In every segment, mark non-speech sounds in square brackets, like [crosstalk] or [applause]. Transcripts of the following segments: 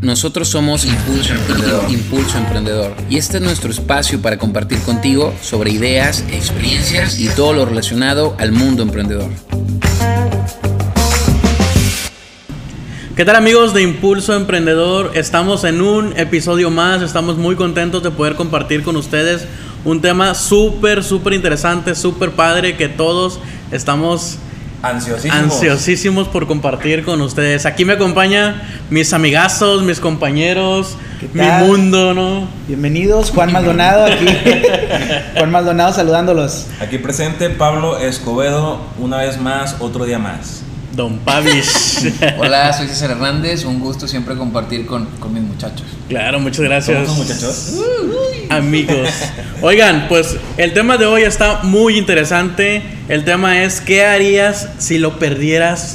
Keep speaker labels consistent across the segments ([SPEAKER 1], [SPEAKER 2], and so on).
[SPEAKER 1] Nosotros somos Impulso Emprendedor. Impulso Emprendedor. Y este es nuestro espacio para compartir contigo sobre ideas, experiencias y todo lo relacionado al mundo emprendedor.
[SPEAKER 2] ¿Qué tal amigos de Impulso Emprendedor? Estamos en un episodio más, estamos muy contentos de poder compartir con ustedes un tema súper, súper interesante, súper padre que todos estamos
[SPEAKER 3] Ansiosísimos.
[SPEAKER 2] ansiosísimos por compartir con ustedes. Aquí me acompaña mis amigazos, mis compañeros,
[SPEAKER 4] ¿Qué
[SPEAKER 2] mi mundo, ¿no?
[SPEAKER 4] Bienvenidos, Juan Maldonado aquí. [laughs] Juan Maldonado saludándolos.
[SPEAKER 3] Aquí presente Pablo Escobedo, una vez más, otro día más.
[SPEAKER 2] Don Pavis. [laughs]
[SPEAKER 1] Hola, soy César Hernández. Un gusto siempre compartir con, con mis muchachos.
[SPEAKER 2] claro, muchas gracias.
[SPEAKER 3] ¿Somos muchachos?
[SPEAKER 2] Amigos. Oigan, pues el tema de hoy está muy interesante. El tema es ¿qué harías si lo perdieras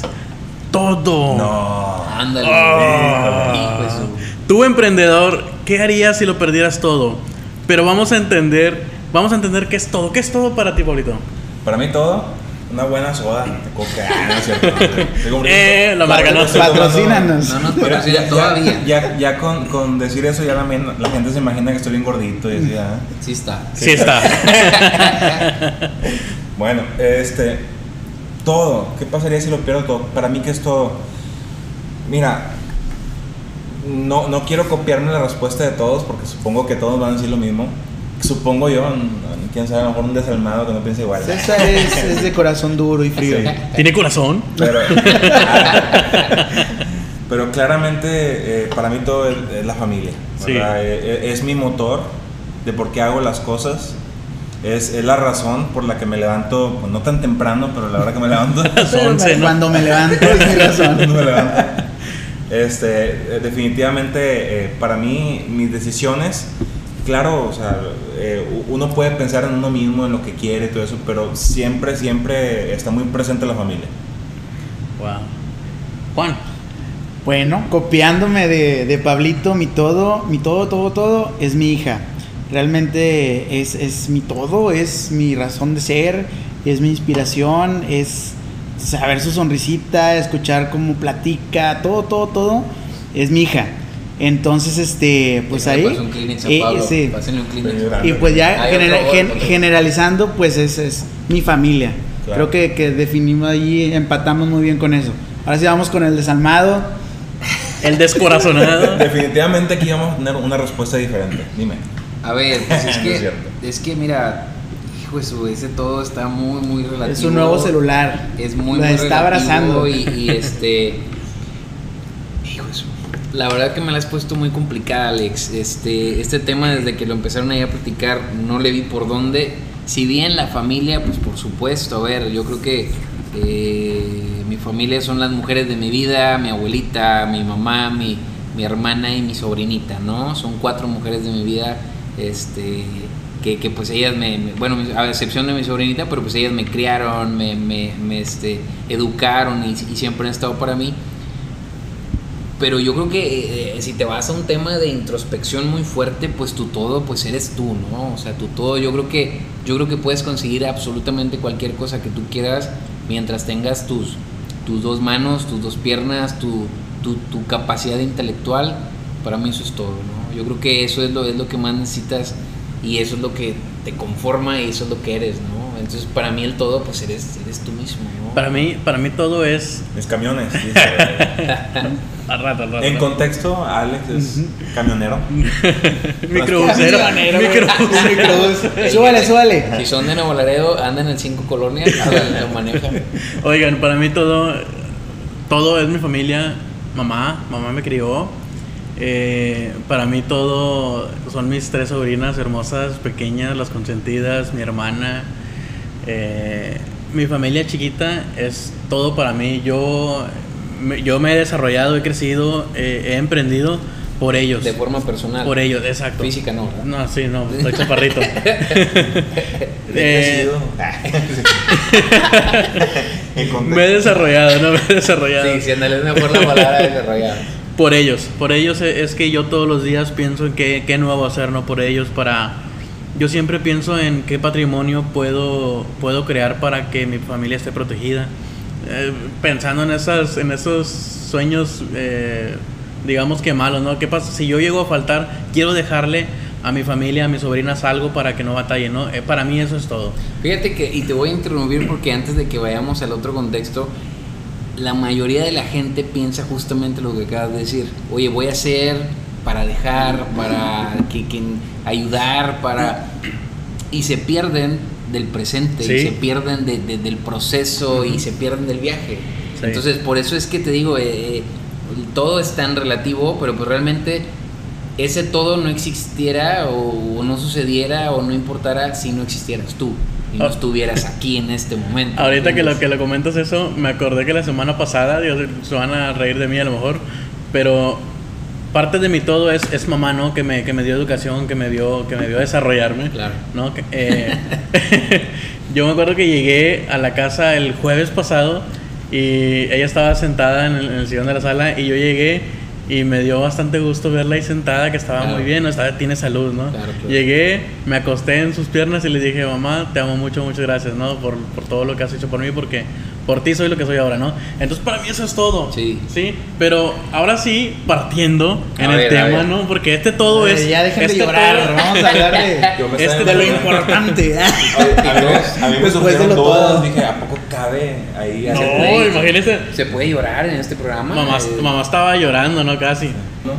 [SPEAKER 2] todo?
[SPEAKER 3] No.
[SPEAKER 1] Ándale. Hijo su-
[SPEAKER 2] Tú emprendedor, ¿qué harías si lo perdieras todo? Pero vamos a entender, vamos a entender qué es todo. ¿Qué es todo para ti, Pablito?
[SPEAKER 3] Para mí todo, una buena soda de coca. Ah, no es cierto. [laughs]
[SPEAKER 2] Eh, la marca no.
[SPEAKER 4] Patrocínanos.
[SPEAKER 1] No nos todavía.
[SPEAKER 3] ya, ya, ya con, con decir eso, ya la, la gente se imagina que estoy bien gordito y así, ah.
[SPEAKER 1] Sí está.
[SPEAKER 2] Sí está. [laughs]
[SPEAKER 3] Bueno, este. Todo. ¿Qué pasaría si lo pierdo todo? Para mí, ¿qué es todo? Mira, no, no quiero copiarme la respuesta de todos porque supongo que todos van a decir lo mismo. Supongo yo, quién sabe, a lo mejor un desalmado que no piensa igual.
[SPEAKER 4] César es, [laughs] es de corazón duro y frío.
[SPEAKER 3] Sí.
[SPEAKER 2] ¿Tiene corazón?
[SPEAKER 3] Pero, [laughs] pero claramente eh, para mí todo es, es la familia.
[SPEAKER 2] Sí.
[SPEAKER 3] ¿verdad? Eh, eh, Es, mi motor de por qué hago las cosas. Es, es la razón por la que me levanto, pues, no tan temprano, pero la hora que me levanto. [laughs]
[SPEAKER 2] Once, ¿no?
[SPEAKER 4] Cuando me levanto es mi razón.
[SPEAKER 3] cuando me levanto. Este, eh, definitivamente eh, para mí mis decisiones, claro, o sea, eh, uno puede pensar en uno mismo, en lo que quiere todo eso, pero siempre, siempre está muy presente la familia.
[SPEAKER 2] Wow. Juan.
[SPEAKER 4] Bueno, copiándome de, de Pablito, mi todo, mi todo, todo, todo es mi hija. Realmente es, es mi todo, es mi razón de ser, es mi inspiración, es saber su sonrisita, escuchar cómo platica, todo, todo, todo, es mi hija. Entonces, este, pues ahí...
[SPEAKER 1] Pásenle un
[SPEAKER 4] eh,
[SPEAKER 1] Pablo,
[SPEAKER 4] sí.
[SPEAKER 1] pásenle un.
[SPEAKER 4] Y pues ya genera-
[SPEAKER 1] otro
[SPEAKER 4] gen- generalizando, pues es, es mi familia.
[SPEAKER 3] Claro.
[SPEAKER 4] Creo que, que definimos ahí, empatamos muy bien con eso. Ahora sí vamos con el desalmado.
[SPEAKER 2] El descorazonado. [laughs]
[SPEAKER 3] Definitivamente aquí vamos a tener una respuesta diferente. Dime.
[SPEAKER 1] A ver, pues es [laughs]
[SPEAKER 3] No es
[SPEAKER 1] que,
[SPEAKER 3] cierto.
[SPEAKER 1] es que mira, hijo de su, ese todo está muy, muy relativo.
[SPEAKER 4] Es un nuevo celular.
[SPEAKER 1] Es muy,
[SPEAKER 4] Lo
[SPEAKER 1] muy
[SPEAKER 4] está
[SPEAKER 1] relativo
[SPEAKER 4] abrazando.
[SPEAKER 1] Y, y este. [laughs] La verdad que me la has puesto muy complicada, Alex. Este, este tema, desde que lo empezaron ahí a platicar, no le vi por dónde. Si bien la familia, pues por supuesto, a ver, yo creo que eh, mi familia son las mujeres de mi vida, mi abuelita, mi mamá, mi, mi hermana y mi sobrinita, ¿no? Son cuatro mujeres de mi vida, este, que, que, pues ellas me, me- bueno, a excepción de mi sobrinita, pero pues ellas me criaron, me, me, me, este, educaron y, y siempre han estado para mí. Pero yo creo que eh, si te vas a un tema de introspección muy fuerte, pues tu todo, pues eres tú, ¿no? O sea, tu todo, yo creo que, yo creo que puedes conseguir absolutamente cualquier cosa que tú quieras mientras tengas tus, tus dos manos, tus dos piernas, tu, tu, tu capacidad intelectual. Para mí eso es todo, ¿no? Yo creo que eso es lo, es lo que más necesitas y eso es lo que te conforma y eso es lo que eres, ¿no? Entonces, para mí el todo, pues eres, eres tú mismo, ¿no?
[SPEAKER 2] Para mí, para mí todo es.
[SPEAKER 3] Mis camiones. [laughs] sí.
[SPEAKER 2] Al rato, al rato.
[SPEAKER 3] en contexto, Alex es camionero. [laughs]
[SPEAKER 2] Microbusero.
[SPEAKER 4] Camionero, güey. [laughs]
[SPEAKER 2] Microbusero.
[SPEAKER 4] Microbús. [laughs] Súbale, súbale.
[SPEAKER 1] Si son de Nuevo Laredo, andan en cinco colonias, lo manejan.
[SPEAKER 2] Oigan, para mí todo, todo es mi familia. Mamá, mamá me crió. Eh, para mí todo son mis tres sobrinas hermosas, pequeñas, las consentidas, mi hermana. Eh, mi familia chiquita es todo para mí. Yo me, yo me he desarrollado, he crecido, eh, he emprendido por ellos.
[SPEAKER 1] De forma personal.
[SPEAKER 2] Por ellos, exacto.
[SPEAKER 1] Física no, ¿verdad?
[SPEAKER 2] No, sí, no, [laughs] estoy chaparrito. [laughs]
[SPEAKER 3] He
[SPEAKER 2] Eh, [laughs] me he desarrollado, no me he desarrollado.
[SPEAKER 1] Sí, si mejor la palabra desarrollada.
[SPEAKER 2] Por ellos, por ellos e- es que yo todos los días pienso en qué, qué nuevo hacer, ¿no? Por ellos, para... Yo siempre pienso en qué patrimonio puedo, puedo crear para que mi familia esté protegida. Eh, pensando en, esas, en esos sueños eh, digamos que malos, ¿no? ¿Qué pasa? Si yo llego a faltar, quiero dejarle a mi familia, a mis sobrinas algo para que no batallen, ¿no? Eh, para mí eso es todo.
[SPEAKER 1] Fíjate que, y te voy a interrumpir porque antes de que vayamos al otro contexto, la mayoría de la gente piensa justamente lo que acabas de decir. Oye, voy a hacer para dejar, para que, que ayudar, para... Y se pierden del presente, y
[SPEAKER 2] Sí.
[SPEAKER 1] se pierden de- de- del proceso y se pierden del viaje.
[SPEAKER 2] Sí.
[SPEAKER 1] Entonces, por eso es que te digo, eh, todo es tan relativo, pero pues realmente ese todo no existiera o, o no sucediera o no importara si no existieras tú y no
[SPEAKER 2] Ah.
[SPEAKER 1] estuvieras aquí en este momento.
[SPEAKER 2] Ahorita que lo que lo comentas eso, me acordé que la semana pasada, Dios, se van a reír de mí a lo mejor, pero parte de mi todo es, es mamá, ¿no? Que me, que me dio educación, que me dio, que me dio desarrollarme.
[SPEAKER 1] Claro.
[SPEAKER 2] ¿no? Que, eh, [laughs] yo me acuerdo que llegué a la casa el jueves pasado y ella estaba sentada en el, en el sillón de la sala y yo llegué y me dio bastante gusto verla ahí sentada, que estaba
[SPEAKER 1] Claro.
[SPEAKER 2] muy bien, ¿no? estaba, tiene salud, ¿no?
[SPEAKER 1] Claro, claro.
[SPEAKER 2] Llegué, me acosté en sus piernas y le dije, mamá, te amo mucho, muchas gracias, ¿no? Por, por todo lo que has hecho por mí, porque por ti soy lo que soy ahora, ¿no? Entonces para mí eso es todo.
[SPEAKER 1] Sí.
[SPEAKER 2] Sí, pero ahora sí, partiendo en
[SPEAKER 1] A
[SPEAKER 2] el
[SPEAKER 1] ver, a
[SPEAKER 2] tema,
[SPEAKER 1] ver.
[SPEAKER 2] ¿no? Porque este todo es...
[SPEAKER 4] Eh, ya dejen
[SPEAKER 2] este
[SPEAKER 4] de llorar,
[SPEAKER 2] todo-
[SPEAKER 4] vamos a hablar de, [laughs]
[SPEAKER 3] Yo me
[SPEAKER 2] Este
[SPEAKER 3] estaba
[SPEAKER 4] de lo importante. [laughs]
[SPEAKER 3] A mí, me- a mí me
[SPEAKER 4] de
[SPEAKER 3] surgieron
[SPEAKER 4] lo
[SPEAKER 3] dudas,
[SPEAKER 4] todo.
[SPEAKER 3] dije, ¿a poco cabe ahí hacer
[SPEAKER 2] No,
[SPEAKER 1] puede-
[SPEAKER 2] imagínese.
[SPEAKER 1] Se puede llorar en este programa.
[SPEAKER 2] Mamá,
[SPEAKER 1] eh,
[SPEAKER 2] mamá estaba llorando, ¿no? Casi.
[SPEAKER 3] ¿no?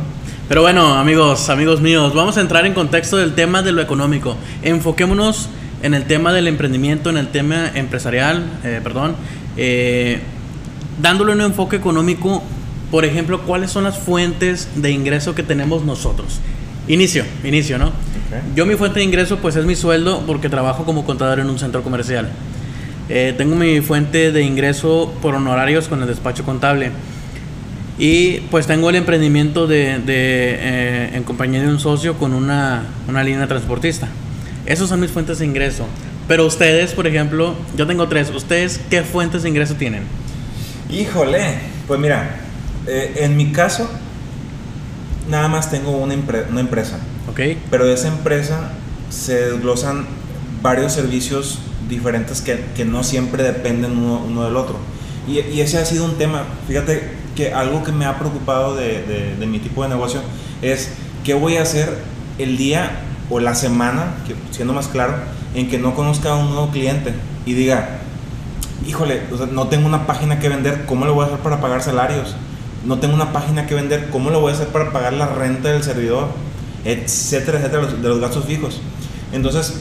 [SPEAKER 2] Pero bueno, amigos, amigos míos, vamos a entrar en contexto del tema de lo económico. Enfoquémonos en el tema del emprendimiento, en el tema empresarial, eh, perdón, eh, dándole un enfoque económico, por ejemplo, cuáles son las fuentes de ingreso que tenemos nosotros. Inicio, inicio, ¿no? Yo mi fuente de ingreso pues es mi sueldo porque trabajo como contador en un centro comercial. Eh, tengo mi fuente de ingreso por honorarios con el despacho contable. Y pues tengo el emprendimiento de, de, eh, en compañía de un socio con una, una línea transportista. Esas son mis fuentes de ingreso. Pero ustedes, por ejemplo, yo tengo tres. ¿Ustedes qué fuentes de ingreso tienen?
[SPEAKER 3] Híjole, pues mira, eh, en mi caso, nada más tengo una, una empresa,
[SPEAKER 2] ¿Ok?
[SPEAKER 3] pero de esa empresa se desglosan varios servicios diferentes que, que no siempre dependen uno, uno del otro. Y, y ese ha sido un tema, fíjate que algo que me ha preocupado de, de- de mi tipo de negocio es qué voy a hacer el día o la semana, que, siendo más claro, en que no conozca a un nuevo cliente y diga, híjole, o sea, no tengo una página que vender, ¿cómo lo voy a hacer para pagar salarios? No tengo una página que vender, ¿cómo lo voy a hacer para pagar la renta del servidor? Etcétera, etcétera, los- de los gastos fijos. Entonces,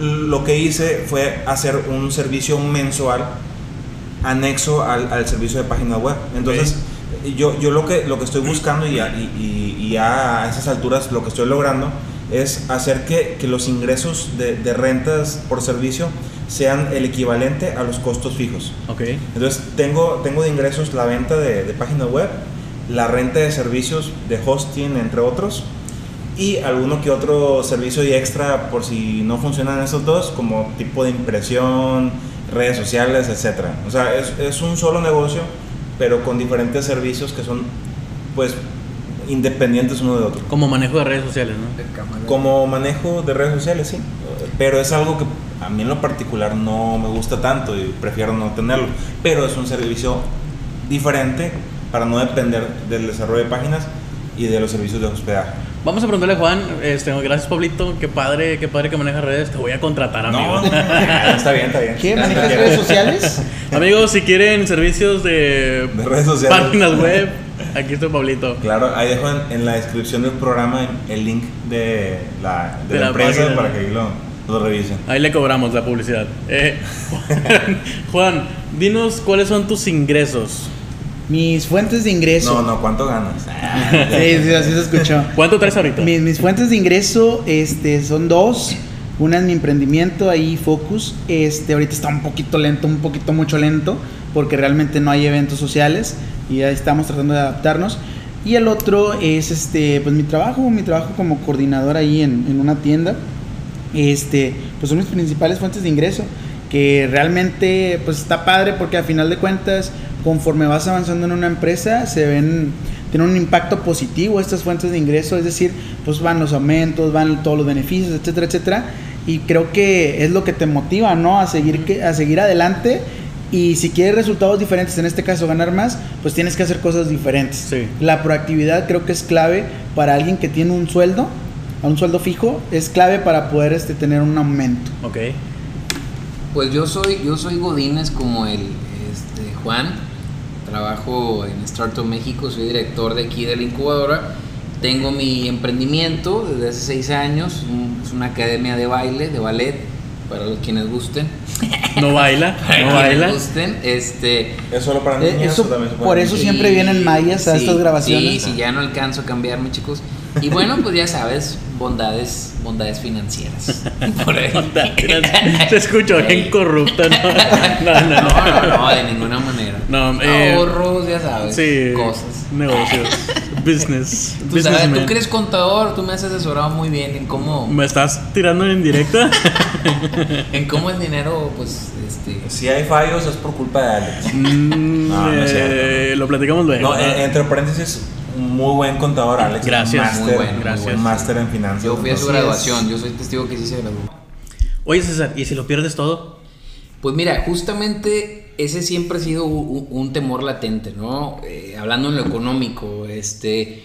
[SPEAKER 3] lo que hice fue hacer un servicio mensual anexo al, al servicio de página web. Entonces, yo, yo lo, que, lo que estoy buscando y, a- y, y- y ya a esas alturas lo que estoy logrando es hacer que, que los ingresos de, de rentas por servicio sean el equivalente a los costos fijos.
[SPEAKER 2] Ok.
[SPEAKER 3] Entonces, tengo, tengo de ingresos la venta de, de página web, la renta de servicios de hosting, entre otros, y alguno que otro servicio y extra por si no funcionan esos dos, como tipo de impresión, redes sociales, etc. O sea, es, es un solo negocio, pero con diferentes servicios que son, pues, independientes uno de otro.
[SPEAKER 2] Como manejo de redes sociales, ¿no?
[SPEAKER 3] Como manejo de redes sociales, sí. Pero es algo que a mí en lo particular no me gusta tanto y prefiero no tenerlo. Pero es un servicio diferente para no depender del desarrollo de páginas y de los servicios de hospedaje.
[SPEAKER 2] Vamos a preguntarle a Juan, este, gracias Pablito, qué padre, qué padre que maneja redes, te voy a contratar, amigo.
[SPEAKER 3] No, [laughs] está bien, está bien.
[SPEAKER 4] ¿Qué? ¿Manejas redes sociales? [laughs]
[SPEAKER 2] Amigos, si quieren servicios de,
[SPEAKER 3] De redes sociales.
[SPEAKER 2] páginas web, aquí está Pablito.
[SPEAKER 3] Claro, ahí dejo en, en la descripción del programa el link de la, de
[SPEAKER 2] De
[SPEAKER 3] la
[SPEAKER 2] la
[SPEAKER 3] empresa
[SPEAKER 2] página.
[SPEAKER 3] para que ahí lo, lo revisen.
[SPEAKER 2] Ahí le cobramos la publicidad. Eh, [laughs] Juan, dinos cuáles son tus ingresos.
[SPEAKER 4] Mis fuentes de ingreso.
[SPEAKER 3] No, no, ¿cuánto ganas? [laughs]
[SPEAKER 4] Sí, sí, así se escuchó.
[SPEAKER 2] ¿Cuánto traes ahorita?
[SPEAKER 4] Mis, mis fuentes de ingreso este, son dos. Una es mi emprendimiento, ahí Focus. Este, ahorita está un poquito lento, un poquito mucho lento, porque realmente no hay eventos sociales y ahí estamos tratando de adaptarnos. Y el otro es este, pues mi trabajo, mi trabajo como coordinador ahí en, en una tienda. Este, pues son mis principales fuentes de ingreso, que realmente pues está padre porque a final de cuentas, conforme vas avanzando en una empresa, se ven tienen un impacto positivo estas fuentes de ingreso, es decir, pues van los aumentos, van todos los beneficios, etcétera, etcétera, y creo que es lo que te motiva, ¿no? A seguir que a seguir adelante Y si quieres resultados diferentes, en este caso ganar más, pues tienes que hacer cosas diferentes.
[SPEAKER 2] Sí.
[SPEAKER 4] La proactividad creo que es clave para alguien que tiene un sueldo, a un sueldo fijo, es clave para poder este, tener un aumento.
[SPEAKER 2] Ok.
[SPEAKER 1] Pues yo soy, yo soy Godínez como el este, Juan. Trabajo en Startup México, soy director de aquí de la incubadora. Tengo mi emprendimiento desde hace seis años, es una academia de baile, de ballet, para los quienes gusten. [laughs]
[SPEAKER 2] No baila, [laughs]
[SPEAKER 1] Para
[SPEAKER 2] no baila.
[SPEAKER 1] gusten, este,
[SPEAKER 3] ¿Es solo para
[SPEAKER 4] Eh,
[SPEAKER 3] niños
[SPEAKER 4] eso- por eso siempre vienen mayas a
[SPEAKER 1] sí,
[SPEAKER 4] estas grabaciones.
[SPEAKER 1] Sí, sí, ya no alcanzo a cambiarme, chicos. Y bueno, pues ya sabes, bondades, bondades financieras. [laughs] Por ahí.
[SPEAKER 2] Se escuchó [laughs] bien corrupto, ¿no? No, no,
[SPEAKER 1] No,
[SPEAKER 2] no.
[SPEAKER 1] no, no, de ninguna manera.
[SPEAKER 2] No, eh,
[SPEAKER 1] Ahorros, ya sabes,
[SPEAKER 2] Sí.
[SPEAKER 1] cosas.
[SPEAKER 2] Negocios. Business.
[SPEAKER 1] Tú sabes, tú que eres contador, tú me has asesorado muy bien en cómo,
[SPEAKER 2] ¿Me estás tirando en directa? [laughs]
[SPEAKER 1] en cómo el dinero, pues, este,
[SPEAKER 3] Si hay fallos es por culpa de Alex.
[SPEAKER 2] Mm,
[SPEAKER 3] No, no es
[SPEAKER 2] eh, lo platicamos luego.
[SPEAKER 3] No, en- entre paréntesis, muy buen contador, Alex.
[SPEAKER 2] Gracias.
[SPEAKER 3] Máster,
[SPEAKER 1] Muy bueno, muy
[SPEAKER 2] gracias.
[SPEAKER 3] Máster en finanzas.
[SPEAKER 1] yo fui a su graduación, yo soy testigo que sí se graduó.
[SPEAKER 2] Oye, César, ¿y si lo pierdes todo?
[SPEAKER 1] Pues mira, justamente ese siempre ha sido un, un temor latente, ¿no? Eh, hablando en lo económico, este,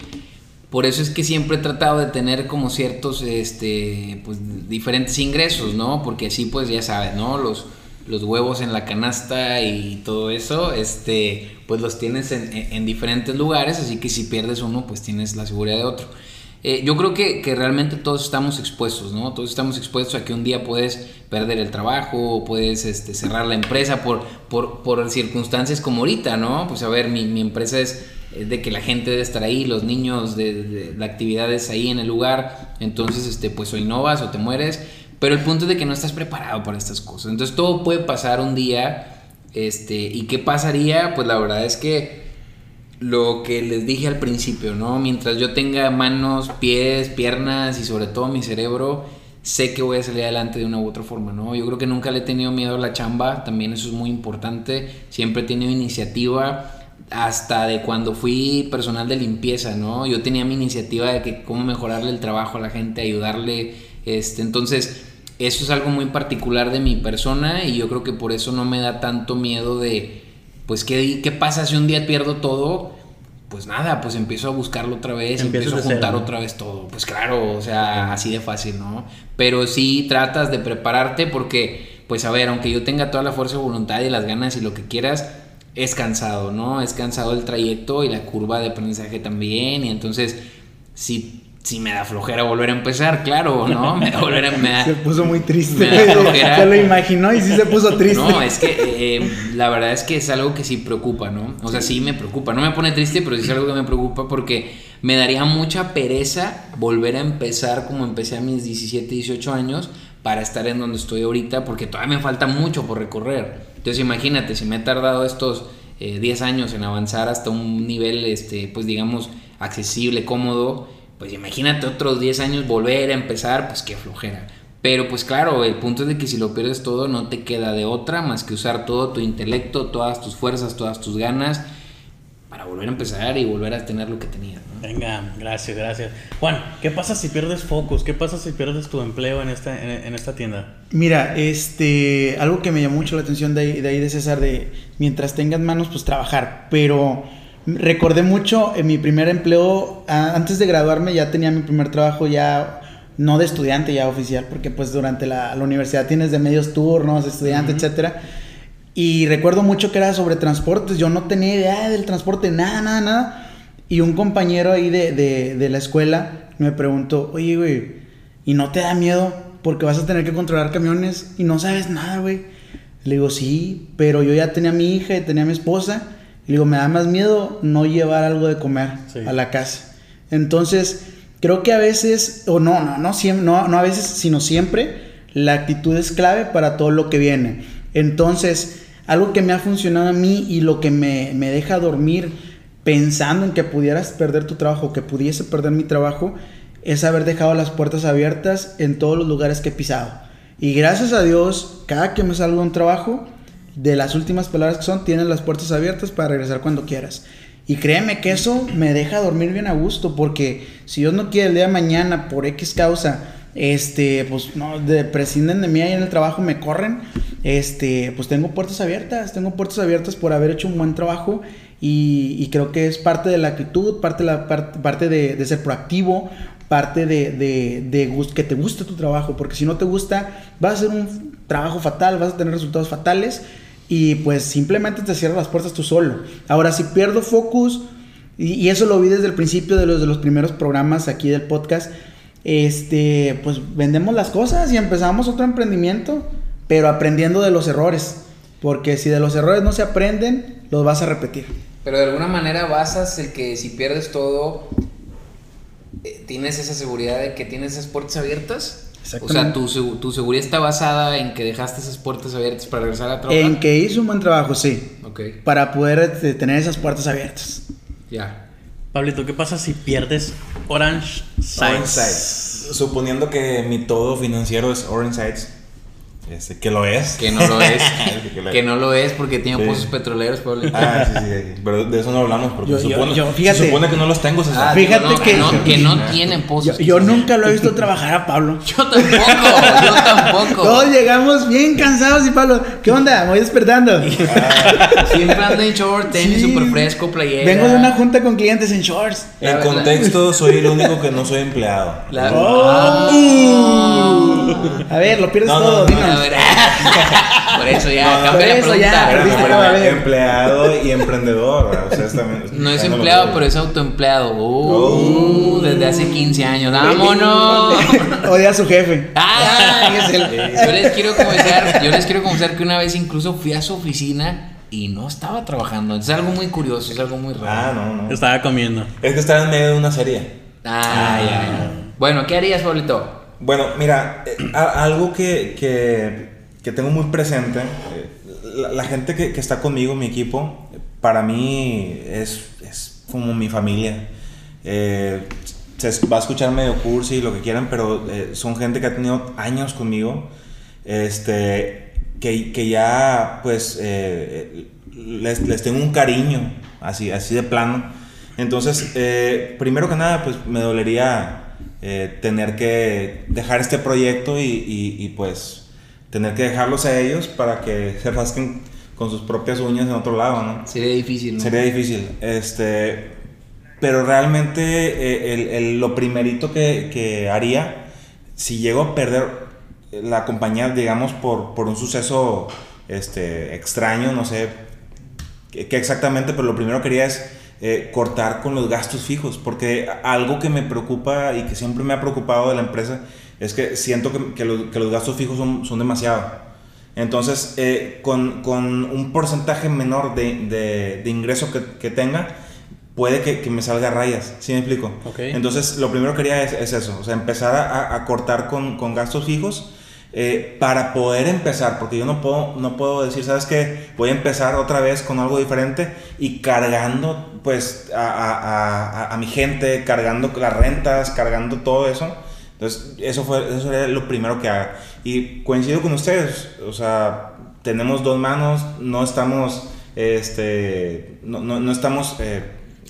[SPEAKER 1] por eso es que siempre he tratado de tener como ciertos, este, pues diferentes ingresos, ¿no? Porque así, pues ya sabes, ¿no? Los, los huevos en la canasta y todo eso, este, pues los tienes en, en- en diferentes lugares, así que si pierdes uno, pues tienes la seguridad de otro. Eh, yo creo que, que realmente todos estamos expuestos, ¿no? Todos estamos expuestos a que un día puedes perder el trabajo, puedes este, cerrar la empresa por, por, por circunstancias como ahorita, ¿no? Pues a ver, mi, empresa es eh, de que la gente debe estar ahí, los niños de, de la actividad es ahí en el lugar, entonces este, pues o innovas o te mueres, pero el punto es de que no estás preparado para estas cosas, entonces todo puede pasar un día, este, ¿y qué pasaría? Pues la verdad es que lo que les dije al principio, ¿no? Mientras yo tenga manos, pies, piernas y sobre todo mi cerebro, sé que voy a salir adelante de una u otra forma, ¿no? Yo creo que nunca le he tenido miedo a la chamba, también eso es muy importante, siempre he tenido iniciativa hasta de cuando fui personal de limpieza, ¿no? Yo tenía mi iniciativa de que cómo mejorarle el trabajo a la gente, ayudarle, este, entonces eso es algo muy particular de mi persona y yo creo que por eso no me da tanto miedo de, pues, ¿qué, qué pasa si un día pierdo todo? Pues nada, pues empiezo a buscarlo otra vez,
[SPEAKER 2] Empiezas
[SPEAKER 1] empiezo a
[SPEAKER 2] cero,
[SPEAKER 1] juntar otra vez todo. Pues claro, o sea, así de fácil, ¿no? Pero sí tratas de prepararte porque, pues a ver, aunque yo tenga toda la fuerza de voluntad y las ganas y lo que quieras, es cansado, ¿no? Es cansado el trayecto y la curva de aprendizaje también. Y entonces, si, si me da flojera volver a empezar, claro, ¿no? [laughs] Me da volver a... me da-
[SPEAKER 4] Se puso muy triste. Se lo imaginó y sí se puso triste.
[SPEAKER 1] No, es que eh, la verdad es que es algo que sí preocupa, ¿no? O sea, sí me preocupa. No me pone triste, pero sí es algo que me preocupa porque me daría mucha pereza volver a empezar como empecé a mis 17, 18 años para estar en donde estoy ahorita porque todavía me falta mucho por recorrer. Entonces imagínate, si me he tardado estos eh, 10 años en avanzar hasta un nivel, este, pues digamos, accesible, cómodo, pues imagínate otros 10 años volver a empezar, pues qué flojera. Pero pues claro, el punto es de que si lo pierdes todo no te queda de otra más que usar todo tu intelecto, todas tus fuerzas, todas tus ganas para volver a empezar y volver a tener lo que tenías. ¿no?
[SPEAKER 2] Venga, gracias, gracias. Juan, ¿qué pasa si pierdes focus? ¿Qué pasa si pierdes tu empleo en esta, en, en esta tienda?
[SPEAKER 4] Mira, este, algo que me llamó mucho la atención de, ahí- de ahí de César, de mientras tengas manos, pues trabajar. Pero recordé mucho en mi primer empleo, antes de graduarme ya tenía mi primer trabajo ya, no de estudiante, ya oficial, porque pues durante la, la universidad tienes de medios turnos, estudiante, etcétera. Y recuerdo mucho que era sobre transportes, yo no tenía idea del transporte, nada, nada, nada. Y un compañero ahí de, de, de la escuela me preguntó, oye, güey, ¿y no te da miedo? Porque vas a tener que controlar camiones y no sabes nada, güey. Le digo, sí, pero yo ya tenía a mi hija y tenía a mi esposa. Y digo, me da más miedo no llevar algo de comer
[SPEAKER 2] Sí.
[SPEAKER 4] a la casa. Entonces, creo que a veces, o no, no, no, siempre, no, no a veces, sino siempre, la actitud es clave para todo lo que viene. Entonces, algo que me ha funcionado a mí y lo que me, me deja dormir pensando en que pudieras perder tu trabajo, que pudiese perder mi trabajo, es haber dejado las puertas abiertas en todos los lugares que he pisado. Y gracias a Dios, cada que me salgo de un trabajo, de las últimas palabras que son, tienes las puertas abiertas para regresar cuando quieras. Y créeme que eso me deja dormir bien a gusto, porque si Dios no quiere el día de mañana, por X causa, este, pues no, de, prescinden de mí ahí en el trabajo, me corren, este, pues tengo puertas abiertas, tengo puertas abiertas por haber hecho un buen trabajo y, creo que es parte de la actitud, parte de, la, parte, de, ser proactivo, parte de, de, de que te guste tu trabajo, porque si no te gusta, vas a hacer un trabajo fatal, vas a tener resultados fatales y pues simplemente te cierras las puertas tú solo. Ahora, si pierdo focus, y, y eso lo vi desde el principio de los, de los primeros programas aquí del podcast, este, pues vendemos las cosas y empezamos otro emprendimiento, pero aprendiendo de los errores, porque si de los errores no se aprenden, los vas a repetir.
[SPEAKER 1] Pero de alguna manera basas el que si pierdes todo, eh, tienes esa seguridad de que tienes esas puertas abiertas. O sea, tu, tu seguridad está basada en que dejaste esas puertas abiertas para regresar a trabajar.
[SPEAKER 4] En que hice un buen trabajo, sí,
[SPEAKER 1] Ok,
[SPEAKER 4] para poder este, tener esas puertas abiertas.
[SPEAKER 1] ya.
[SPEAKER 2] Pablito, ¿qué pasa si pierdes Orange Sites?
[SPEAKER 3] Orange Sites. Suponiendo que mi todo financiero es Orange Sites, que lo es.
[SPEAKER 1] Que no lo es. [laughs]
[SPEAKER 3] Que lo es.
[SPEAKER 1] que no lo es porque tiene
[SPEAKER 3] Sí.
[SPEAKER 1] pozos petroleros, Pablo.
[SPEAKER 3] Ah, sí, sí, sí. Pero de eso no hablamos porque
[SPEAKER 4] Yo-
[SPEAKER 3] se,
[SPEAKER 4] yo-
[SPEAKER 3] supone,
[SPEAKER 4] yo-
[SPEAKER 3] se
[SPEAKER 4] fíjate.
[SPEAKER 3] supone que no los tengo, César.
[SPEAKER 1] Ah,
[SPEAKER 4] Fíjate
[SPEAKER 1] no,
[SPEAKER 4] que-
[SPEAKER 1] no, que no tienen
[SPEAKER 4] Yo,
[SPEAKER 1] pozos.
[SPEAKER 4] yo nunca lo he visto trabajar a Pablo. [laughs]
[SPEAKER 1] Yo tampoco, yo tampoco.
[SPEAKER 4] Todos llegamos bien cansados y Pablo, ¿qué onda? Me voy despertando. [laughs]
[SPEAKER 1] Siempre ando en short, tenis
[SPEAKER 4] Sí.
[SPEAKER 1] súper fresco, playera.
[SPEAKER 4] Vengo de una junta con clientes en shorts.
[SPEAKER 3] En
[SPEAKER 1] La-
[SPEAKER 3] contexto, soy el único que no soy empleado.
[SPEAKER 1] La-
[SPEAKER 4] Oh.
[SPEAKER 1] Ah.
[SPEAKER 4] A ver, lo pierdes todo,
[SPEAKER 3] no,
[SPEAKER 4] dinos.
[SPEAKER 1] A ver, [laughs] por eso ya,
[SPEAKER 3] No,
[SPEAKER 1] la
[SPEAKER 4] eso ya, perdiste cada vez.
[SPEAKER 3] empleado y emprendedor. O sea, es también-
[SPEAKER 1] No es empleado, pero es autoempleado.
[SPEAKER 3] Oh.
[SPEAKER 1] Uh, desde hace 15 años. ¡Vámonos!
[SPEAKER 4] Odia a su jefe.
[SPEAKER 1] ¡Ah!
[SPEAKER 4] Es el-
[SPEAKER 1] Yo les quiero confesar, yo les quiero confesar que una vez incluso fui a su oficina y no estaba trabajando. Es algo muy curioso, es algo muy raro.
[SPEAKER 3] Ah, no, no.
[SPEAKER 2] Estaba comiendo.
[SPEAKER 3] Es que estaba en medio de una serie.
[SPEAKER 1] Ah, ya, ya. Bueno, ¿qué harías, Pablito?
[SPEAKER 3] Bueno, mira, eh, algo que, que, tengo muy presente, eh, la, gente que, está conmigo, mi equipo, para mí es, es como mi familia. Eh, se va a escuchar medio cursi, lo que quieran, pero son gente que ha tenido años conmigo, este, que, que ya pues les, les tengo un cariño, así, así de plano. Entonces, primero que nada, pues me dolería eh, tener que dejar este proyecto y, y- y, pues tener que dejarlos a ellos para que se rasquen con sus propias uñas en otro lado, ¿no?
[SPEAKER 1] Sería difícil, ¿no?
[SPEAKER 3] Sería difícil. Este, pero realmente eh, el- el- lo primerito que, que haría, si llego a perder la compañía, digamos, por, por un suceso este, extraño, no sé qué qué exactamente, pero lo primero que haría es eh, cortar con los gastos fijos, porque algo que me preocupa y que siempre me ha preocupado de la empresa es que siento que, que los, que los gastos fijos son, son demasiado. Entonces, eh, con, con un porcentaje menor de, de- de ingreso que, que tenga, puede que, que me salga a rayas, ¿sí me explico?
[SPEAKER 2] Ok.
[SPEAKER 3] Entonces, lo primero que haría es, es eso, o sea, empezar a, a cortar con, con gastos fijos eh, para poder empezar, porque yo no puedo, no puedo decir, ¿sabes qué? Voy a empezar otra vez con algo diferente y cargando, pues, a, a- a- a mi gente, cargando las rentas, cargando todo eso. Entonces, eso, fue, eso sería lo primero que haga. Y coincido con ustedes, o sea, tenemos dos manos, no estamos, este, no, no, no estamos... eh,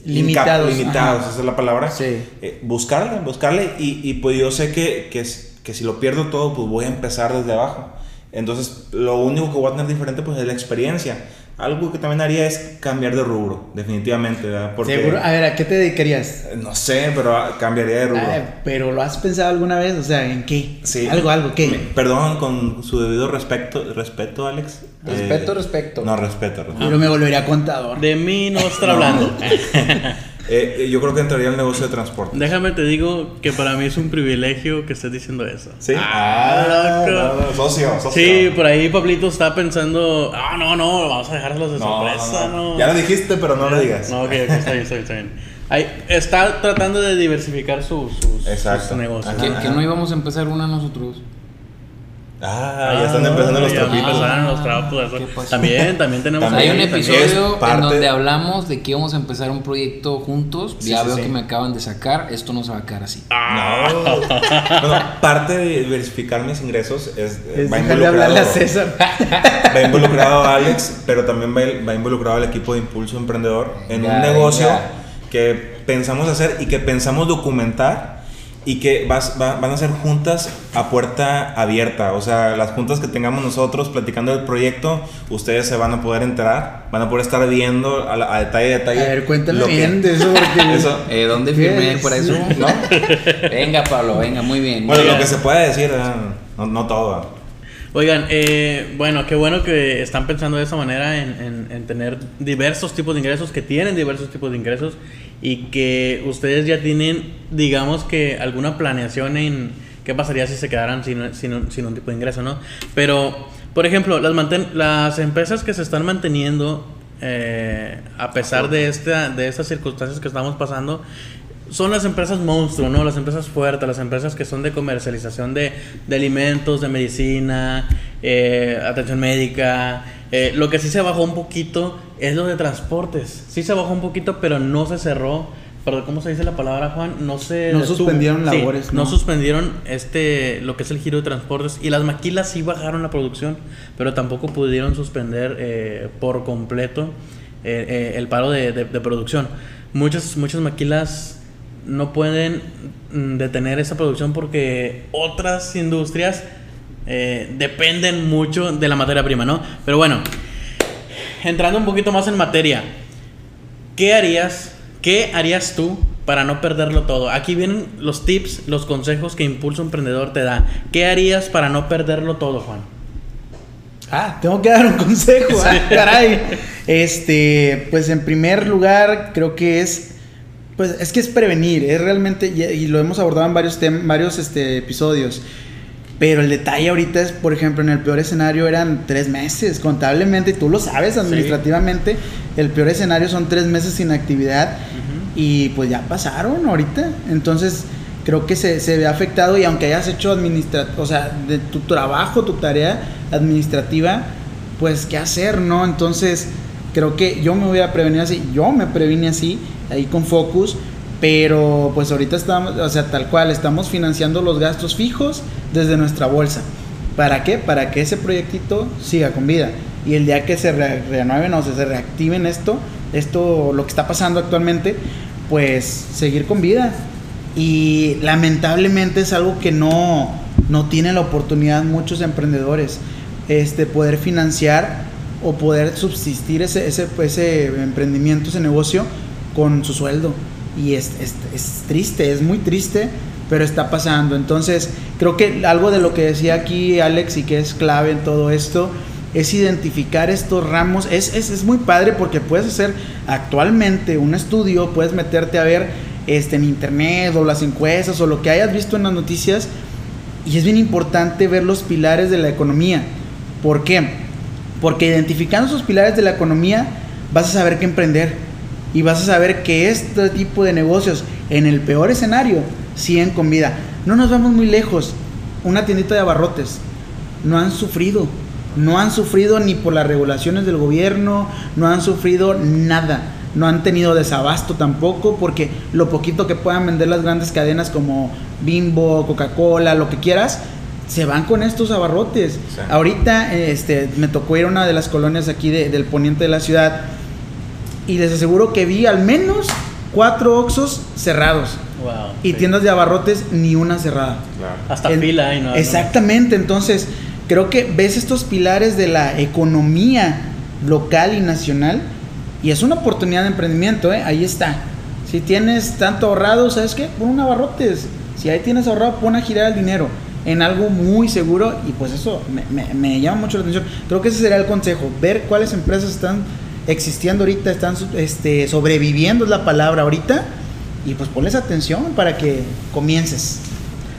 [SPEAKER 4] Limitados,
[SPEAKER 3] limitados,
[SPEAKER 4] ajá.
[SPEAKER 3] esa es la palabra.
[SPEAKER 4] Sí.
[SPEAKER 3] Eh, buscarle, buscarle y, y pues yo sé que, que, s- que si lo pierdo todo, pues voy a empezar desde abajo. Entonces, lo único que voy a tener diferente pues es la experiencia. Algo que también haría es cambiar de rubro, definitivamente, ¿verdad? Porque,
[SPEAKER 4] Seguro. A ver, ¿a qué te dedicarías?
[SPEAKER 3] No sé, pero ah, cambiaría de rubro.
[SPEAKER 4] Ay, pero ¿lo has pensado alguna vez? O sea, ¿en qué?
[SPEAKER 3] Sí.
[SPEAKER 4] Algo, algo, ¿qué?
[SPEAKER 3] Perdón, con su debido respeto, respeto Alex.
[SPEAKER 1] Respeto,
[SPEAKER 3] Eh,
[SPEAKER 1] respeto.
[SPEAKER 3] No, respeto, respeto.
[SPEAKER 4] Pero me volvería contador.
[SPEAKER 2] De mí no estar hablando. [laughs] [laughs]
[SPEAKER 3] Eh, eh, yo creo que entraría al negocio de transporte.
[SPEAKER 2] Déjame te digo que para mí es un privilegio que estés diciendo eso.
[SPEAKER 3] ¿Sí?
[SPEAKER 2] Ah, loco.
[SPEAKER 3] no, no, socio, socio.
[SPEAKER 2] Sí, por ahí Pablito está pensando, ah, no, no, vamos a dejarlos de
[SPEAKER 3] No,
[SPEAKER 2] sorpresa,
[SPEAKER 3] no,
[SPEAKER 2] no.
[SPEAKER 3] no. Ya lo dijiste, pero no lo digas.
[SPEAKER 2] No, ok, ok, está bien, está bien, está bien. Ahí, está tratando de diversificar su- sus, sus negocios.
[SPEAKER 1] ¿Que, que no íbamos a empezar una nosotros.
[SPEAKER 3] Ah, ya están empezando los
[SPEAKER 2] ya
[SPEAKER 3] trapitos.
[SPEAKER 2] empezaron los trapos.
[SPEAKER 1] ¿Qué pasó?
[SPEAKER 2] También, también [laughs] tenemos
[SPEAKER 3] También.
[SPEAKER 1] Hay un episodio en donde hablamos de que íbamos a empezar un proyecto juntos.
[SPEAKER 3] Sí,
[SPEAKER 1] ya
[SPEAKER 3] sí,
[SPEAKER 1] veo
[SPEAKER 3] sí.
[SPEAKER 1] que me acaban de sacar. Esto no se va a quedar así.
[SPEAKER 3] No. [laughs] bueno, parte de diversificar mis ingresos es,
[SPEAKER 4] Es
[SPEAKER 3] va,
[SPEAKER 4] dejarle hablarle a
[SPEAKER 3] involucrado,
[SPEAKER 4] César. [laughs]
[SPEAKER 3] va involucrado a Alex, pero también va, va involucrado al equipo de Impulso Emprendedor en
[SPEAKER 1] Ya,
[SPEAKER 3] un negocio
[SPEAKER 1] ya.
[SPEAKER 3] que pensamos hacer y que pensamos documentar y que vas, va- van a ser juntas a puerta abierta. O sea, las juntas que tengamos nosotros platicando del proyecto, ustedes se van a poder enterar, van a poder estar viendo a, la- a detalle,
[SPEAKER 4] A
[SPEAKER 3] detalle.
[SPEAKER 4] ver, cuéntame
[SPEAKER 3] que-
[SPEAKER 4] bien de eso [laughs] porque...
[SPEAKER 3] Eso.
[SPEAKER 1] Eh, ¿Dónde
[SPEAKER 4] ¿Qué
[SPEAKER 1] firmé
[SPEAKER 4] es?
[SPEAKER 1] por eso?
[SPEAKER 3] ¿No?
[SPEAKER 1] Venga, Pablo, venga, muy bien.
[SPEAKER 3] Bueno,
[SPEAKER 2] Oiga.
[SPEAKER 3] lo que se puede decir, no, no todo.
[SPEAKER 2] Oigan, eh, bueno, qué bueno que están pensando de esa manera en, en- en tener diversos tipos de ingresos, que tienen diversos tipos de ingresos y que ustedes ya tienen, digamos que alguna planeación en qué pasaría si se quedaran sin, sin un, sin un tipo de ingreso, ¿no? Pero, por ejemplo, las, manten- las empresas que se están manteniendo eh, a pesar de, esta, de estas circunstancias que estamos pasando, son las empresas monstruo, ¿no? Las empresas fuertes, las empresas que son de comercialización de, de alimentos, de medicina, eh, atención médica. Eh, lo que sí se bajó un poquito es lo de transportes. Sí se bajó un poquito, pero no se cerró. Perdón, ¿cómo se dice la palabra, Juan? No se
[SPEAKER 4] No
[SPEAKER 2] detuvo.
[SPEAKER 4] suspendieron
[SPEAKER 2] Sí,
[SPEAKER 4] labores,
[SPEAKER 2] no
[SPEAKER 4] ¿no?
[SPEAKER 2] suspendieron este, lo que es el giro de transportes. Y las maquilas sí bajaron la producción, pero tampoco pudieron suspender eh, por completo eh, eh, el paro de, de- de producción. Muchas, muchas maquilas no pueden mm, detener esa producción porque otras industrias dependen mucho de la materia prima, ¿no? Pero bueno, entrando un poquito más en materia, ¿qué harías? ¿Qué harías tú para no perderlo todo? Aquí vienen los tips, los consejos que Impulso Emprendedor te da. ¿Qué harías para no perderlo todo, Juan?
[SPEAKER 4] Ah, tengo que dar un [laughs] consejo, ah, caray. Este, pues en primer lugar, creo que es. Pues es que es prevenir, es realmente, y, y lo hemos abordado en varios, tem- varios este, episodios. Pero el detalle ahorita es, por ejemplo, en el peor escenario eran tres meses, contablemente, y tú lo sabes, administrativamente, el peor escenario son tres meses sin actividad. Y pues ya pasaron ahorita. Entonces, creo que se, se ve afectado y aunque hayas hecho administra o sea, de tu trabajo, tu tarea administrativa, pues qué hacer, ¿no? Entonces, creo que yo me voy a prevenir así, yo me previne así, ahí con Focus, pero pues ahorita estamos, o sea, tal cual, estamos financiando los gastos fijos desde nuestra bolsa. ¿Para qué? Para que ese proyectito siga con vida. Y el día que se re- renueven o se, se reactiven esto, esto, lo que está pasando actualmente, pues seguir con vida. Y lamentablemente es algo que no, no tienen la oportunidad muchos emprendedores, este, poder financiar o poder subsistir ese, ese, ese emprendimiento, ese negocio con su sueldo. Y es, es, es triste, es muy triste, pero está pasando. Entonces, creo que algo de lo que decía aquí Alex y que es clave en todo esto es identificar estos ramos. Es, es, es muy padre porque puedes hacer actualmente un estudio, puedes meterte a ver este, en internet o las encuestas o lo que hayas visto en las noticias. Y es bien importante ver los pilares de la economía. ¿Por qué? Porque identificando esos pilares de la economía vas a saber qué emprender y vas a saber que este tipo de negocios en el peor escenario siguen con vida. No nos vamos muy lejos. Una tiendita de abarrotes no han sufrido. No han sufrido ni por las regulaciones del gobierno, no han sufrido nada. No han tenido desabasto tampoco, porque lo poquito que puedan vender las grandes cadenas como Bimbo, Coca-Cola, lo que quieras, se van con estos abarrotes.
[SPEAKER 3] Sí.
[SPEAKER 4] Ahorita este, me tocó ir a una de las colonias aquí de- del poniente de la ciudad y les aseguro que vi al menos cuatro Oxos cerrados
[SPEAKER 2] Wow.
[SPEAKER 4] y
[SPEAKER 2] sí.
[SPEAKER 4] tiendas de abarrotes ni una cerrada.
[SPEAKER 3] Claro.
[SPEAKER 2] Hasta
[SPEAKER 4] En-
[SPEAKER 2] fila hay, ¿no?
[SPEAKER 4] Exactamente, entonces creo que ves estos pilares de la economía local y nacional y es una oportunidad de emprendimiento, ¿eh? ahí está. Si tienes tanto ahorrado, ¿sabes qué? Pon un abarrotes. Si ahí tienes ahorrado, pon a girar el dinero en algo muy seguro y pues eso me, me- me llama mucho la atención. Creo que ese sería el consejo, ver cuáles empresas están existiendo ahorita, están este, sobreviviendo es la palabra ahorita y pues ponles atención para que comiences.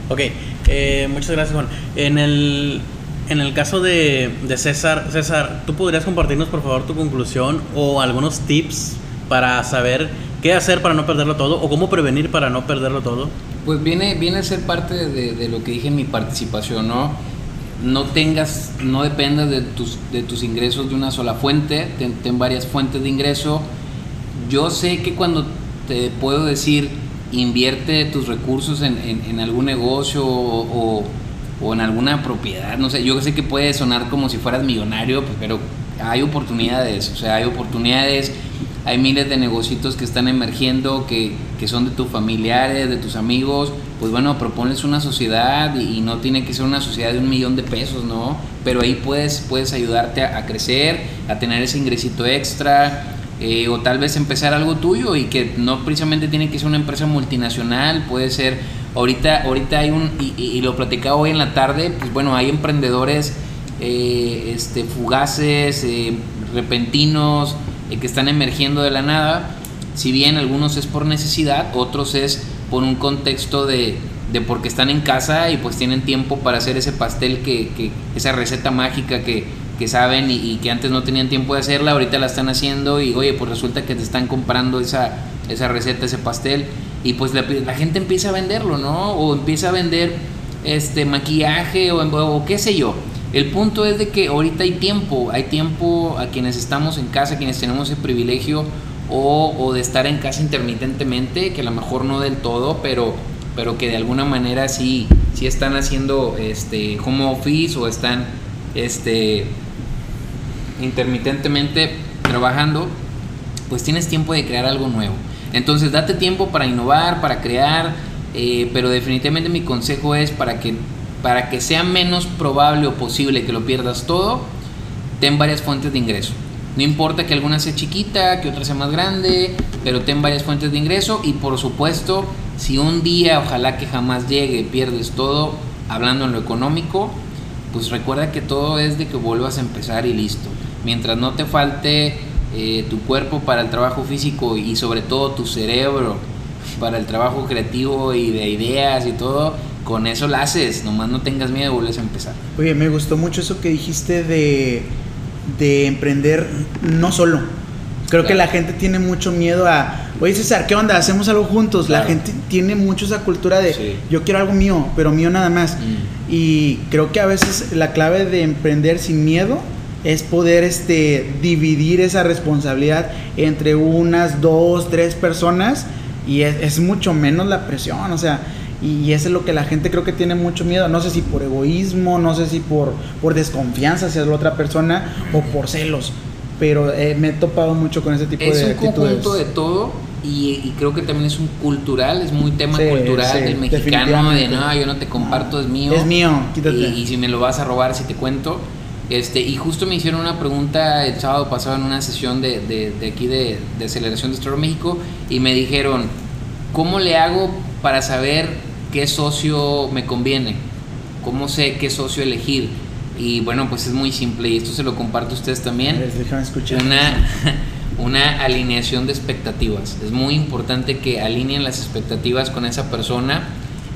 [SPEAKER 2] Ok, eh, muchas gracias Juan. En el, en el caso de, de César, César, ¿tú podrías compartirnos por favor tu conclusión o algunos tips para saber qué hacer para no perderlo todo o cómo prevenir para no perderlo todo?
[SPEAKER 1] Pues viene, viene a ser parte de, de lo que dije en mi participación, ¿no? No tengas, no dependas de tus, de tus ingresos de una sola fuente, ten, varias fuentes de ingreso. Yo sé que cuando te puedo decir invierte tus recursos en, en- en algún negocio o, o- o en alguna propiedad, no sé, yo sé que puede sonar como si fueras millonario, pues, pero hay oportunidades, o sea, hay oportunidades hay miles de negocios que están emergiendo, que, que, son de tus familiares, de tus amigos, pues bueno, propones una sociedad y, no tiene que ser una sociedad de un millón de pesos, ¿no? Pero ahí puedes, puedes ayudarte a, crecer, a tener ese ingresito extra, eh, o tal vez empezar algo tuyo y que no precisamente tiene que ser una empresa multinacional, puede ser, ahorita, ahorita hay un, y, lo platicaba hoy en la tarde, pues bueno, hay emprendedores eh, este, fugaces, eh, repentinos, eh, que están emergiendo de la nada, si bien algunos es por necesidad, otros es por un contexto de, de porque están en casa y pues tienen tiempo para hacer ese pastel, que, que esa receta mágica que, que saben y, que antes no tenían tiempo de hacerla, ahorita la están haciendo y oye, pues resulta que te están comprando esa, esa receta, ese pastel y pues la, gente empieza a venderlo, ¿no? O empieza a vender este maquillaje o, o qué sé yo. El punto es de que ahorita hay tiempo, hay tiempo a quienes estamos en casa, quienes tenemos el privilegio o, de estar en casa intermitentemente, que a lo mejor no del todo, pero, pero que de alguna manera sí, sí están haciendo este home office o están este, intermitentemente trabajando, pues tienes tiempo de crear algo nuevo. Entonces date tiempo para innovar, para crear, eh, pero definitivamente mi consejo es para que para que sea menos probable o posible que lo pierdas todo, ten varias fuentes de ingreso. No importa que alguna sea chiquita, que otra sea más grande, pero ten varias fuentes de ingreso y por supuesto, si un día, ojalá que jamás llegue, pierdes todo, hablando en lo económico, pues recuerda que todo es de que vuelvas a empezar y listo. Mientras no te falte eh, tu cuerpo para el trabajo físico y sobre todo tu cerebro para el trabajo creativo y de ideas y todo, con eso la haces, nomás no tengas miedo vuelves a empezar.
[SPEAKER 4] Oye, me gustó mucho eso que dijiste de, de emprender no solo. Creo que la gente tiene mucho miedo a, oye César, ¿qué onda? Hacemos algo juntos. La gente tiene mucho esa cultura de, yo quiero algo mío, pero mío nada más. Mm. Y creo que a veces la clave de emprender sin miedo es poder este, dividir esa responsabilidad entre unas, dos, tres personas y es, es mucho menos la presión. O sea, y eso es lo que la gente creo que tiene mucho miedo. No sé si por egoísmo, no sé si por, por desconfianza hacia la otra persona o por celos. Pero eh, me he topado mucho con ese tipo de actitudes.
[SPEAKER 1] Es un conjunto de todo y, creo que también es un cultural, es muy tema cultural del mexicano de no, yo no te comparto, es mío.
[SPEAKER 4] Es mío, quítate.
[SPEAKER 1] Y, si me lo vas a robar, si te cuento. Este, y justo me hicieron una pregunta el sábado pasado en una sesión de, de, de aquí de, de aceleración de Store México y me dijeron, ¿cómo le hago para saber qué socio me conviene, cómo sé qué socio elegir. Y bueno, pues es muy simple y esto se lo comparto a ustedes también. Una, [laughs] una alineación de expectativas. Es muy importante que alineen las expectativas con esa persona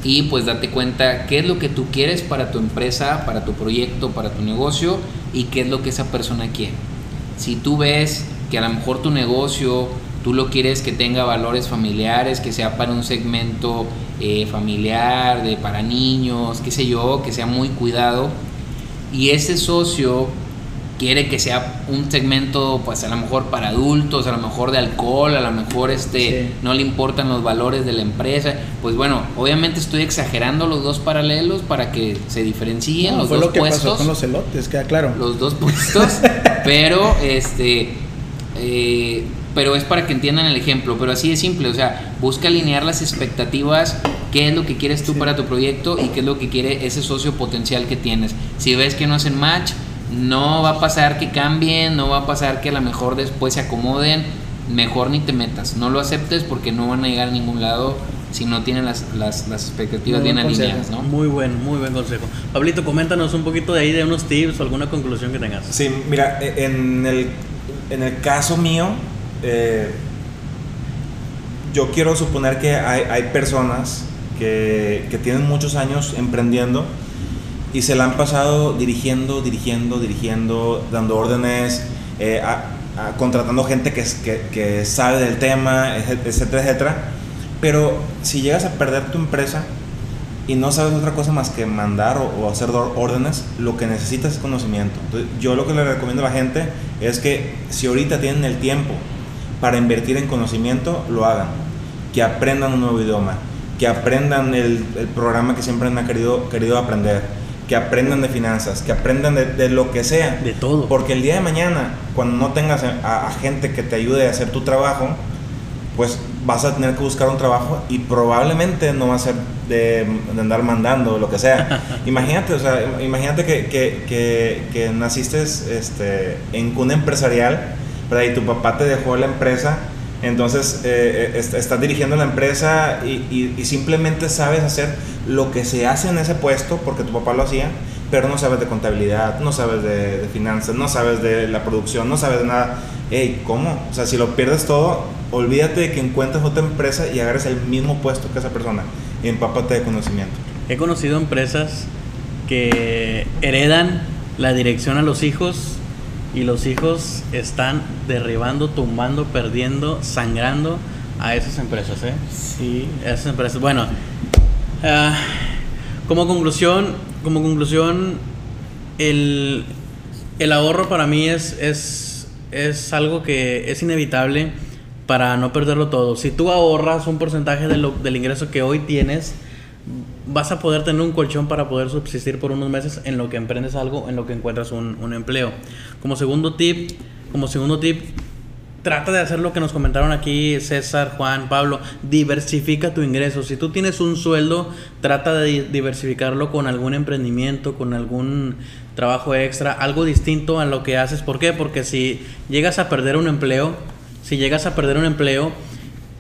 [SPEAKER 1] y pues date cuenta qué es lo que tú quieres para tu empresa, para tu proyecto, para tu negocio y qué es lo que esa persona quiere. Si tú ves que a lo mejor tu negocio tú lo quieres que tenga valores familiares, que sea para un segmento eh, familiar, de, para niños, qué sé yo, que sea muy cuidado. Y ese socio quiere que sea un segmento, pues a lo mejor para adultos, a lo mejor de alcohol, a lo mejor este, no le importan los valores de la empresa. Pues bueno, obviamente estoy exagerando los dos paralelos para que se diferencien los dos puestos.
[SPEAKER 4] los elotes, queda claro.
[SPEAKER 1] Los dos puestos, [laughs] pero este. Eh, pero es para que entiendan el ejemplo, pero así es simple, o sea, busca alinear las expectativas, qué es lo que quieres tú para tu proyecto y qué es lo que quiere ese socio potencial que tienes. Si ves que no hacen match, no va a pasar que cambien, no va a pasar que a lo mejor después se acomoden, mejor ni te metas, no lo aceptes porque no van a llegar a ningún lado si no tienen las, las, las expectativas bien alineadas, ¿no?
[SPEAKER 2] Muy buen, muy buen consejo. Pablito, coméntanos un poquito de ahí de unos tips o alguna conclusión que tengas.
[SPEAKER 3] Sí, mira, e, en el, en el caso mío, eh, yo quiero suponer que hay, personas que, tienen muchos años emprendiendo y se la han pasado dirigiendo, dirigiendo, dirigiendo, dando órdenes, eh, contratando gente que, que, sabe del tema, etcétera, etcétera. Pero si llegas a perder tu empresa y no sabes otra cosa más que mandar o, o hacer órdenes, lo que necesitas es conocimiento. Entonces, yo lo que le recomiendo a la gente es que si ahorita tienen el tiempo para invertir en conocimiento, lo hagan. Que aprendan un nuevo idioma, que aprendan el, programa que siempre han querido, querido aprender, que aprendan de finanzas, que aprendan de, de lo que sea.
[SPEAKER 2] De todo.
[SPEAKER 3] Porque el día de mañana, cuando no tengas a, a gente que te ayude a hacer tu trabajo, pues vas a tener que buscar un trabajo y probablemente no va a ser de, de andar mandando o lo que sea. [laughs] imagínate, o sea, imagínate que, que, que, que naciste este, en cuna empresarial, ¿verdad? Y tu papá te dejó la empresa, entonces eh, eh, est- estás dirigiendo la empresa y, y- y simplemente sabes hacer lo que se hace en ese puesto porque tu papá lo hacía, pero no sabes de contabilidad, no sabes de, de finanzas, no sabes de la producción, no sabes de nada. Ey, ¿cómo? O sea, si lo pierdes todo, olvídate de que encuentres otra empresa y agarres el mismo puesto que esa persona y empápate de conocimiento.
[SPEAKER 2] He conocido empresas que heredan la dirección a los hijos y los hijos están derribando, tumbando, perdiendo, sangrando a esas empresas, ¿eh?
[SPEAKER 4] Sí.
[SPEAKER 2] Esas empresas. Bueno, ah, como conclusión, como conclusión, el, el ahorro para mí es, es, es algo que es inevitable para no perderlo todo. Si tú ahorras un porcentaje de lo- del ingreso que hoy tienes, vas a poder tener un colchón para poder subsistir por unos meses en lo que emprendes algo, en lo que encuentras un, un empleo. Como segundo tip, como segundo tip, trata de hacer lo que nos comentaron aquí César, Juan, Pablo, diversifica tu ingreso. Si tú tienes un sueldo, trata de di- diversificarlo con algún emprendimiento, con algún trabajo extra, algo distinto a lo que haces. ¿Por qué? Porque si llegas a perder un empleo, si llegas a perder un empleo,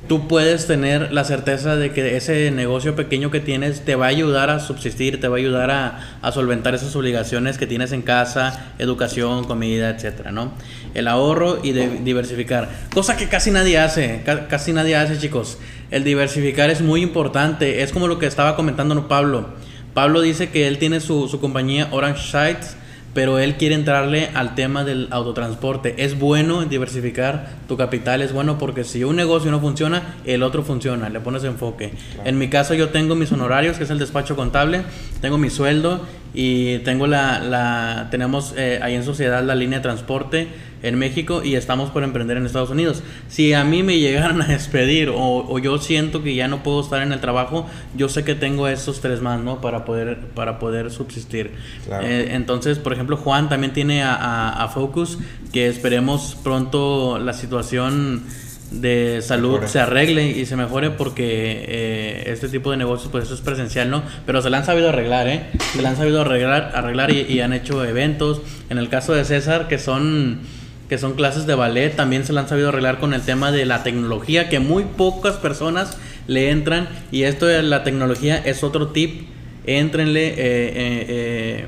[SPEAKER 2] tú puedes tener la certeza de que ese negocio pequeño que tienes te va a ayudar a subsistir, te va a ayudar a, solventar esas obligaciones que tienes en casa, educación, comida, etcétera, ¿no? El ahorro y diversificar, cosa que casi nadie hace, ca- casi nadie hace, chicos. El diversificar es muy importante, es como lo que estaba comentando Pablo. Pablo dice que él tiene su, su compañía Orange Sites, pero él quiere entrarle al tema del autotransporte. Es bueno diversificar tu capital, es bueno porque si un negocio no funciona, el otro funciona, le pones enfoque. En mi caso yo tengo mis honorarios, que es el despacho contable, tengo mi sueldo y tengo la, la tenemos eh, ahí en sociedad la línea de transporte en México y estamos por emprender en Estados Unidos. Si a mí me llegaran a despedir o, o yo siento que ya no puedo estar en el trabajo, yo sé que tengo esos tres más, ¿no? Para poder, para poder subsistir.
[SPEAKER 3] Claro.
[SPEAKER 2] Eh, entonces, por ejemplo, Juan también tiene a, a- a Focus, que esperemos pronto la situación de salud se arregle y se mejore porque eh, este tipo de negocios pues eso es presencial, ¿no? Pero se la han sabido arreglar, ¿eh? Se la han sabido arreglar, arreglar y, y han hecho eventos. En el caso de César, que son que son clases de ballet, también se la han sabido arreglar con el tema de la tecnología, que muy pocas personas le entran y esto de la tecnología es otro tip, éntrenle, eh, eh, eh,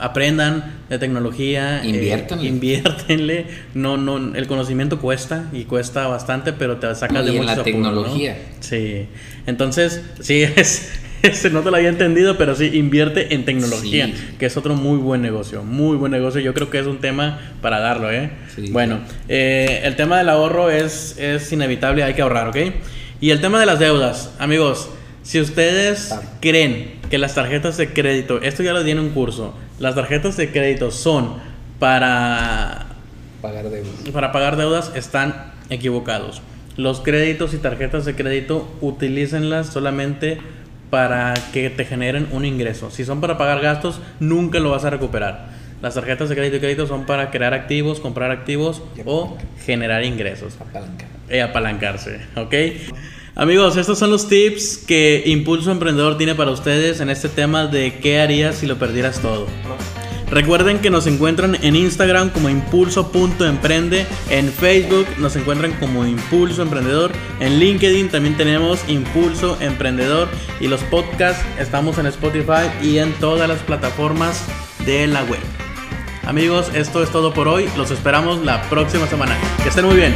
[SPEAKER 2] aprendan de tecnología, eh,
[SPEAKER 1] Inviértanle.
[SPEAKER 2] inviértenle, no, no, el conocimiento cuesta y cuesta bastante, pero te saca
[SPEAKER 1] No,
[SPEAKER 2] de muchos
[SPEAKER 1] la
[SPEAKER 2] apuros, ¿no?
[SPEAKER 1] tecnología.
[SPEAKER 2] Sí, entonces, sí, [laughs] es, ese no te lo había entendido, pero sí, invierte en tecnología,
[SPEAKER 1] Sí.
[SPEAKER 2] que es otro muy buen negocio, muy buen negocio, yo creo que es un tema para darlo, ¿eh?
[SPEAKER 1] Sí.
[SPEAKER 2] Bueno, eh, el tema del ahorro es, es inevitable, hay que ahorrar, ¿ok? Y el tema de las deudas, amigos, si ustedes creen que las tarjetas de crédito, esto ya lo di en un curso, las tarjetas de crédito son para
[SPEAKER 1] Pagar deudas.
[SPEAKER 2] para pagar deudas están equivocados. Los créditos y tarjetas de crédito utilícenlas solamente para que te generen un ingreso. Si son para pagar gastos, nunca lo vas a recuperar. Las tarjetas de crédito y crédito son para crear activos, comprar activos o generar ingresos
[SPEAKER 1] Apalanca.
[SPEAKER 2] e apalancarse, ¿ok? Amigos, estos son los tips que Impulso Emprendedor tiene para ustedes en este tema de qué harías si lo perdieras todo. Recuerden que nos encuentran en Instagram como impulso.emprende, en Facebook nos encuentran como Impulso Emprendedor, en LinkedIn también tenemos Impulso Emprendedor y los podcasts estamos en Spotify y en todas las plataformas de la web. Amigos, esto es todo por hoy, los esperamos la próxima semana. Que estén muy bien.